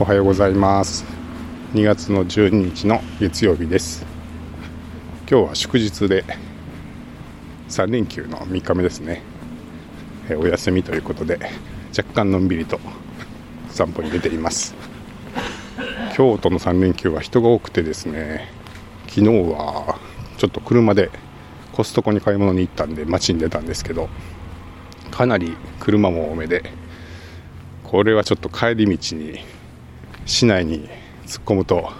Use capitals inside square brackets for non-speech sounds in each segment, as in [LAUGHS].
おはようございます。2月の12日の月曜日です。今日は祝日で3連休の3日目ですね。お休みということで若干のんびりと散歩に出ています。京都の3連休は人が多くてですね昨日はちょっと車でコストコに買い物に行ったんで街に出たんですけどかなり車も多めでこれはちょっと帰り道に市内に突っ込むと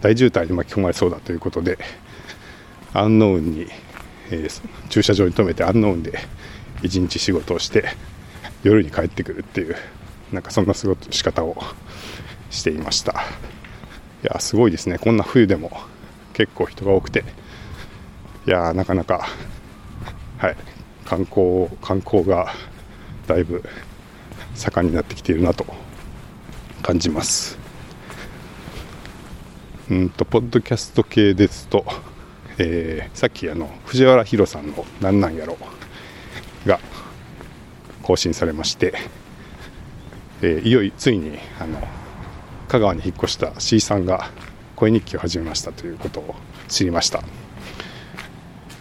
大渋滞に巻き込まれそうだということでアンノウンに、えー、駐車場に停めてアンノウンで一日仕事をして夜に帰ってくるっていうなんかそんな過ごし方をしていました。いやすごいですね。こんな冬でも結構人が多くていやなかなかはい観光観光がだいぶ盛んになってきているなと感じます。うんとポッドキャスト系ですと、えー、さっきあの藤原宏さんの「なんなんやろ」が更新されまして、えー、いよいよついにあの香川に引っ越した C さんが声日記を始めましたということを知りました。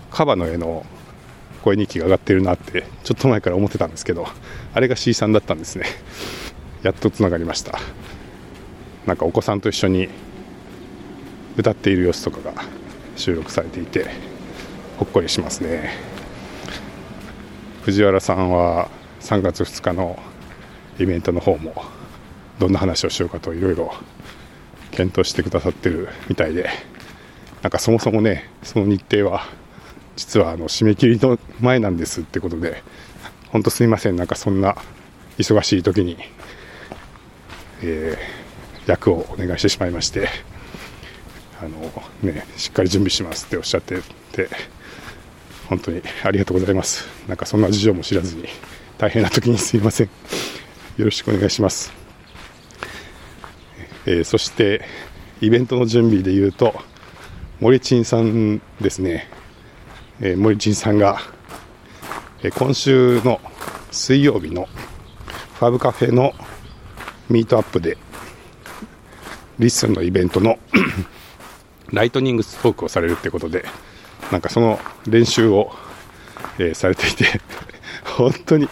カバの絵の声日記が上がってるなってちょっと前から思ってたんですけどあれが C さんだったんですね。やっとつながりました。なんかお子さんと一緒に歌っている様子とかが収録されていてほっこりしますね。藤原さんは3月2日のイベントの方もどんな話をしようかといろいろ検討してくださってるみたいでなんかそもそもねその日程は実はあの締め切りの前なんですってことで本当すいません。なんかそんな忙しい時に、えー、役をお願いしてしまいましてあの、ね、しっかり準備しますっておっしゃってて本当にありがとうございます。なんかそんな事情も知らずに大変な時にすいません。よろしくお願いします、えー、そしてイベントの準備でいうと森珍さんですね、えー、森珍さんが、えー、今週の水曜日の FabCafe のミートアップで LISTEN のイベントのライトニングトークをされるってことでなんかその練習を、えー、されていて [LAUGHS] 本当に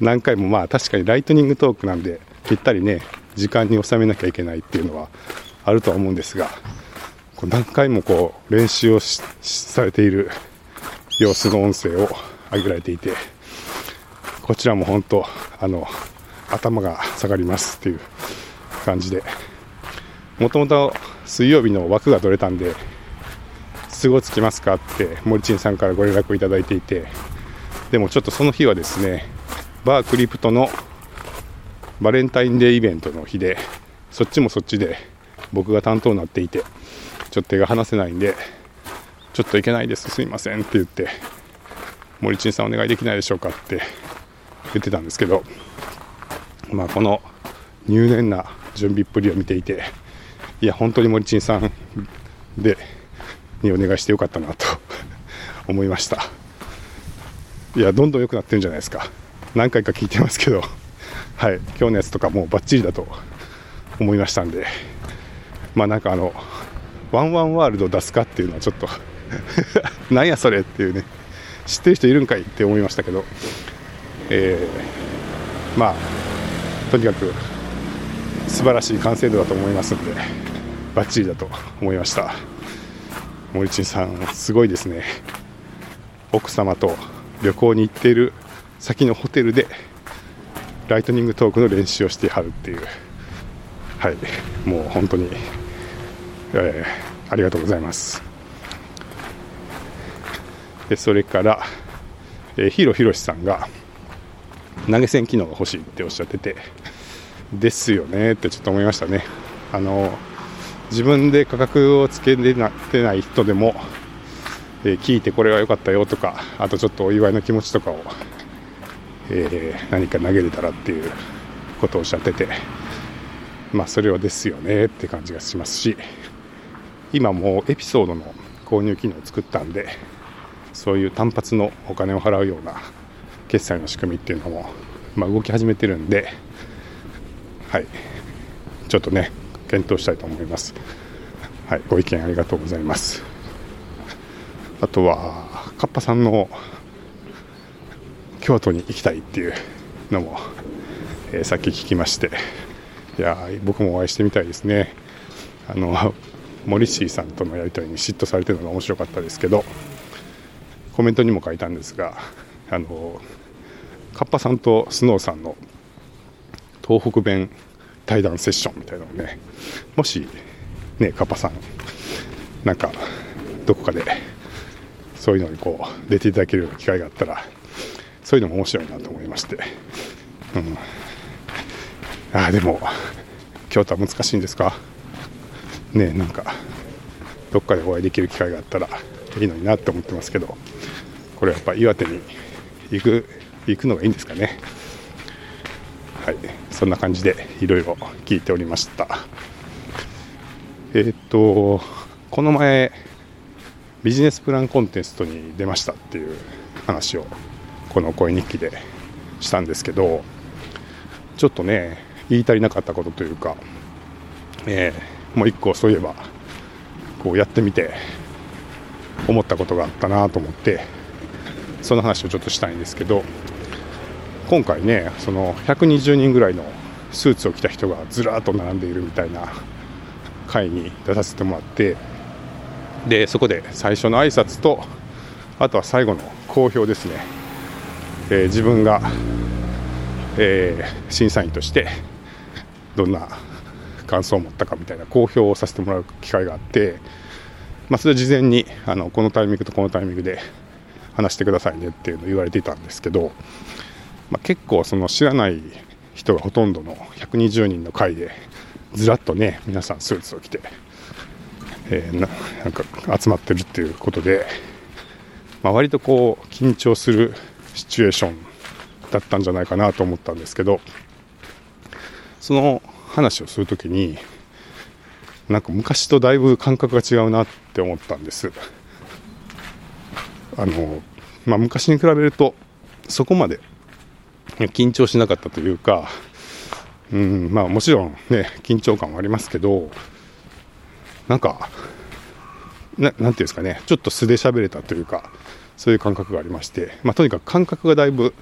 何回もまあ確かにライトニングトークなんでぴったりね時間に収めなきゃいけないっていうのはあるとは思うんですがこう何回もこう練習をされている様子の音声を上げられていてこちらも本当あの頭が下がりますっていう感じでもともと水曜日の枠が取れたんで都合つきますかって森珍さんからご連絡をいただいていてでもちょっとその日はですねバークリプトのバレンタインデーイベントの日でそっちもそっちで僕が担当になっていてちょっと手が離せないんでちょっといけないですすいませんって言って森珍さんお願いできないでしょうかって言ってたんですけどまあこの入念な準備っぷりを見ていていや本当に森珍さんでにお願いしてよかったなと [LAUGHS] 思いました。いやどんどん良くなってるんじゃないですか。何回か聞いてますけど。はい。今日のやつとかもうバッチリだと思いましたんで。まあなんかあのワンワンワールド出すかっていうのはちょっと [LAUGHS] なんやそれっていうね。知ってる人いるんかいって思いましたけど。えー、まあとにかく素晴らしい完成度だと思いますので。バッチリだと [LAUGHS] 思いました。森珍さんすごいですね。奥様と旅行に行っている先のホテルでライトニングトークの練習をしてはるっていう。はい。もう本当に、えー、ありがとうございます。でそれから、えー、ヒロヒロシさんが投げ銭機能が欲しいっておっしゃっててですよねってちょっと思いましたね。あの自分で価格をつけてない人でも、えー、聞いてこれは良かったよとかあとちょっとお祝いの気持ちとかを、えー、何か投げれたらっていうことをおっしゃっててまあそれはですよねって感じがしますし今もエピソードの購入機能を作ったんでそういう単発のお金を払うような決済の仕組みっていうのも、まあ、動き始めてるんではい。ちょっとね検討したいと思います。はいご意見ありがとうございます。あとはカッパさんの京都に行きたいっていうのも、えー、さっき聞きまして。いや僕もお会いしてみたいですね。あのモリシーさんとのやり取りに嫉妬されてるのが面白かったですけどコメントにも書いたんですがあのカッパさんとスノーさんの東北弁対談セッションみたいなのをねもしねカッパさんなんかどこかでそういうのにこう出ていただけるような機会があったらそういうのも面白いなと思いまして、うん、ああでも京都は難しいんですか？ねなんかどっかでお会いできる機会があったらいいのになって思ってますけどこれやっぱ岩手に行く行くのがいいんですかね？はいそんな感じでいろいろ聞いておりました。えー、っとこの前ビジネスプランコンテストに出ましたっていう話をこの声日記でしたんですけどちょっとね言い足りなかったことというか、えー、もう一個そういえばこうやってみて思ったことがあったなと思ってその話をちょっとしたいんですけど今回ねその120人ぐらいのスーツを着た人がずらっと並んでいるみたいな会に出させてもらってでそこで最初の挨拶とあとは最後の好評ですね。えー、自分が、えー、審査員としてどんな感想を持ったかみたいな公表をさせてもらう機会があって、まあ、それは事前にあのこのタイミングとこのタイミングで話してくださいねっていうのを言われていたんですけど、まあ、結構その知らない人がほとんどの120人の会でずらっとね皆さんスーツを着て、えー、ななんか集まってるっていうことで、まあ、割とこう緊張するシチュエーションだったんじゃないかなと思ったんですけどその話をする時になんか昔とだいぶ感覚が違うなって思ったんです。あの、まあ、昔に比べるとそこまで緊張しなかったというかうんまあもちろんね緊張感はありますけどなんかななんていうんですかねちょっと素で喋れたというかそういう感覚がありまして、まあ、とにかく感覚がだいぶ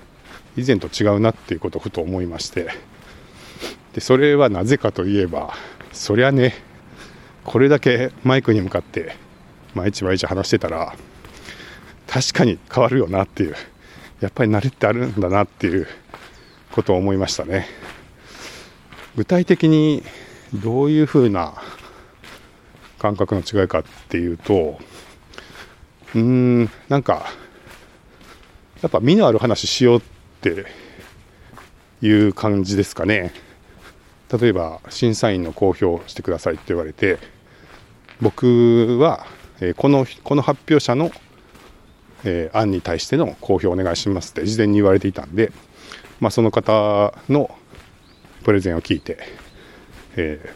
以前と違うなっていうことをふと思いましてでそれはなぜかといえばそりゃねこれだけマイクに向かって毎日毎日話してたら確かに変わるよなっていうやっぱり慣れってあるんだなっていうことを思いましたね具体的にどういうふうな感覚の違いかっていうとうーん、なんか、やっぱ身のある話しようっていう感じですかね。例えば、審査員の公表してくださいって言われて、僕は、え、この、この発表者の、えー、案に対しての公表お願いしますって事前に言われていたんで、まあ、その方のプレゼンを聞いて、え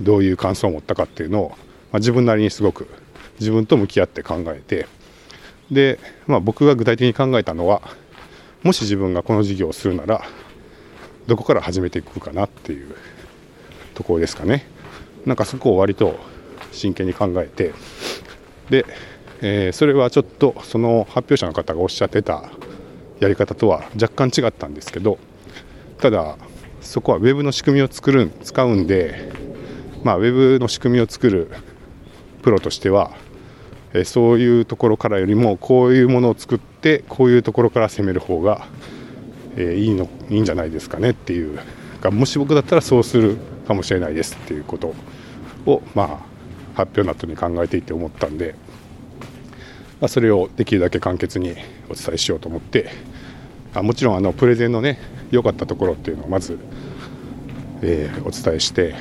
ー、どういう感想を持ったかっていうのを、まあ、自分なりにすごく自分と向き合って考えてで、まあ、僕が具体的に考えたのはもし自分がこの事業をするならどこから始めていくかなっていうところですかね。なんかそこを割と真剣に考えてで、えー、それはちょっとその発表者の方がおっしゃってたやり方とは若干違ったんですけどただそこは Web の仕組みを作る使うんで、まあ、Web の仕組みを作るプロとしてはえそういうところからよりもこういうものを作ってこういうところから攻める方が、えいいのいいんじゃないですかねっていうかもし僕だったらそうするかもしれないですっていうことを、まあ、発表の後に考えていて思ったんで、まあ、それをできるだけ簡潔にお伝えしようと思ってあもちろんあのプレゼンのね良かったところっていうのをまず、えー、お伝えして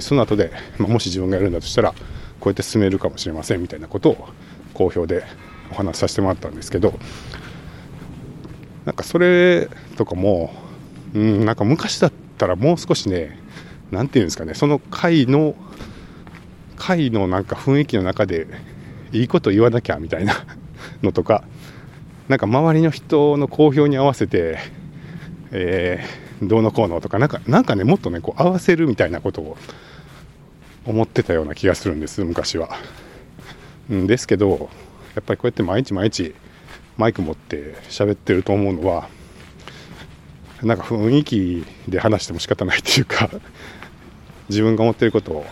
その後で、まあ、もし自分がやるんだとしたらこうやって進めるかもしれませんみたいなことを好評でお話しさせてもらったんですけどなんかそれとかもうんなんか昔だったらもう少しね何て言うんですかねその回の回のなんか雰囲気の中でいいこと言わなきゃみたいな [LAUGHS] のとかなんか周りの人の好評に合わせて、えどうのこうのとかなんかなんかねもっとねこう合わせるみたいなことを思ってたような気がするんです昔は。んですけどやっぱりこうやって毎日毎日マイク持って喋ってると思うのはなんか雰囲気で話しても仕方ないっていうか自分が思ってることを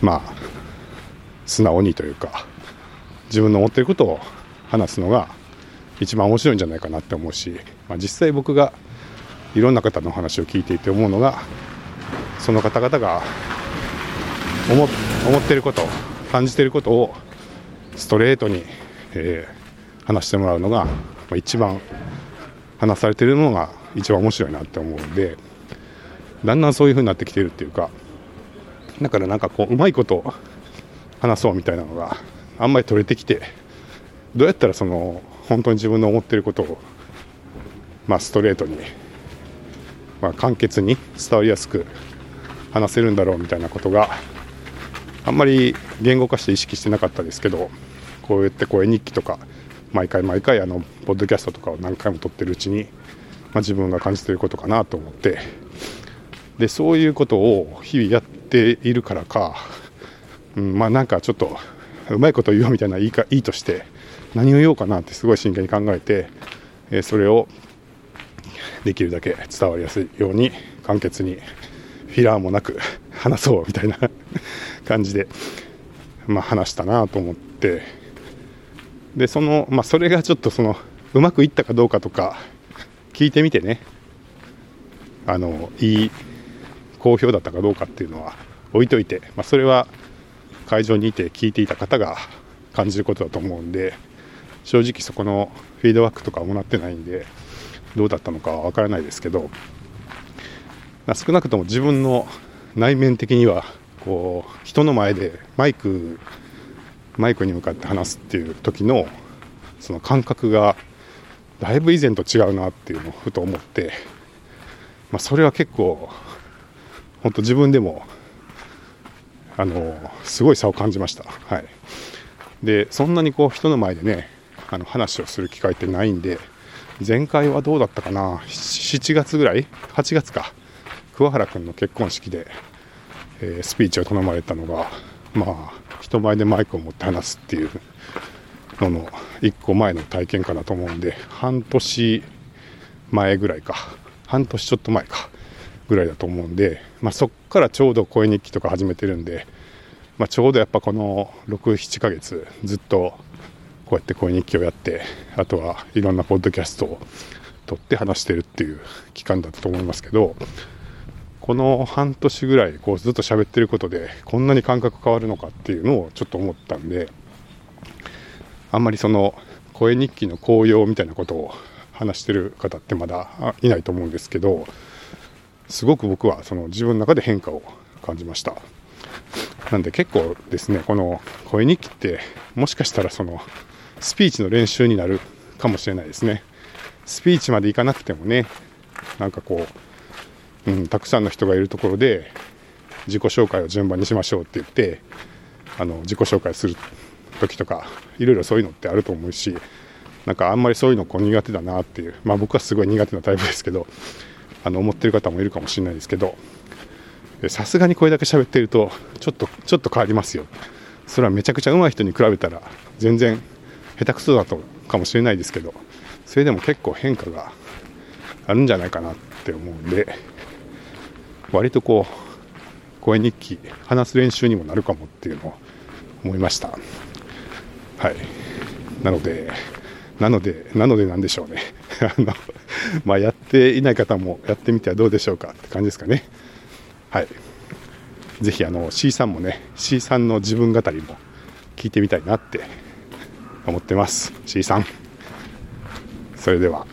まあ素直にというか自分の思ってることを話すのが一番面白いんじゃないかなって思うし、まあ、実際僕がいろんな方の話を聞いていて思うのがその方々が思ってること感じてることをストレートに、えー、話してもらうのが、まあ、一番話されてるのが一番面白いなって思うんでだんだんそういう風になってきてるっていうかだからなんかこううまいこと話そうみたいなのがあんまり取れてきてどうやったらその本当に自分の思ってることを、まあ、ストレートに、まあ、簡潔に伝わりやすく話せるんだろうみたいなことがあんまり言語化して意識してなかったですけどこうやって声日記とか毎回毎回あのポッドキャストとかを何回も撮ってるうちに、まあ、自分が感じてることかなと思ってでそういうことを日々やっているからか、うん、まあなんかちょっとうまいこと言おうみたいないいかいいとして何を言おうかなってすごい真剣に考えて、えそれをできるだけ伝わりやすいように簡潔にフィラーもなく話そうみたいな [LAUGHS] 感じで、まあ、話したなと思ってでその、まあ、それがちょっとそのうまくいったかどうかとか聞いてみてね。あのいい好評だったかどうかっていうのは置いといて、まあ、それは会場にいて聞いていた方が感じることだと思うんで正直そこのフィードバックとかもらってないんでどうだったのかは分からないですけど少なくとも自分の内面的にはこう人の前でマイクマイクに向かって話すっていう時のその感覚がだいぶ以前と違うなっていうのをふと思って、まあ、それは結構本当自分でもあのすごい差を感じました。はい、でそんなにこう人の前でねあの話をする機会ってないんで前回はどうだったかな？7月ぐらい？8月か。桑原君の結婚式で、えー、スピーチを頼まれたのがまあ人前でマイクを持って話すっていうのの1個前の体験かなと思うんで半年前ぐらいか。半年ちょっと前か。ぐらいだと思うんで、まあ、そっからちょうど声日記とか始めてるんで、まあ、ちょうどやっぱこの67ヶ月ずっとこうやって声日記をやってあとはいろんなポッドキャストを撮って話してるっていう期間だったと思いますけどこの半年ぐらいこうずっと喋ってることでこんなに感覚変わるのかっていうのをちょっと思ったんであんまりその声日記の効用みたいなことを話してる方ってまだいないと思うんですけどすごく僕はその自分の中で変化を感じました。なんで結構ですねこの声日記ってもしかしたらそのスピーチの練習になるかもしれないですね。スピーチまでいかなくてもねなんかこう、うん、たくさんの人がいるところで自己紹介を順番にしましょうって言ってあの自己紹介する時とかいろいろそういうのってあると思うしなんかあんまりそういうのこう苦手だなっていうまあ僕はすごい苦手なタイプですけどあの思ってる方もいるかもしれないですけどさすがにこれだけ喋ってるとちょっとちょっと変わりますよ。それはめちゃくちゃ上手い人に比べたら全然下手くそだとかもしれないですけどそれでも結構変化があるんじゃないかなって思うんで割とこう声日記話す練習にもなるかもっていうのを思いました。はい。なのでなのでなのでなんでしょうね。[LAUGHS] あのまあ、やっていない方もやってみてはどうでしょうかって感じですかね。はい。ぜひあの C さんもね、C さんの自分語りも聞いてみたいなって思ってます。C さん。それでは。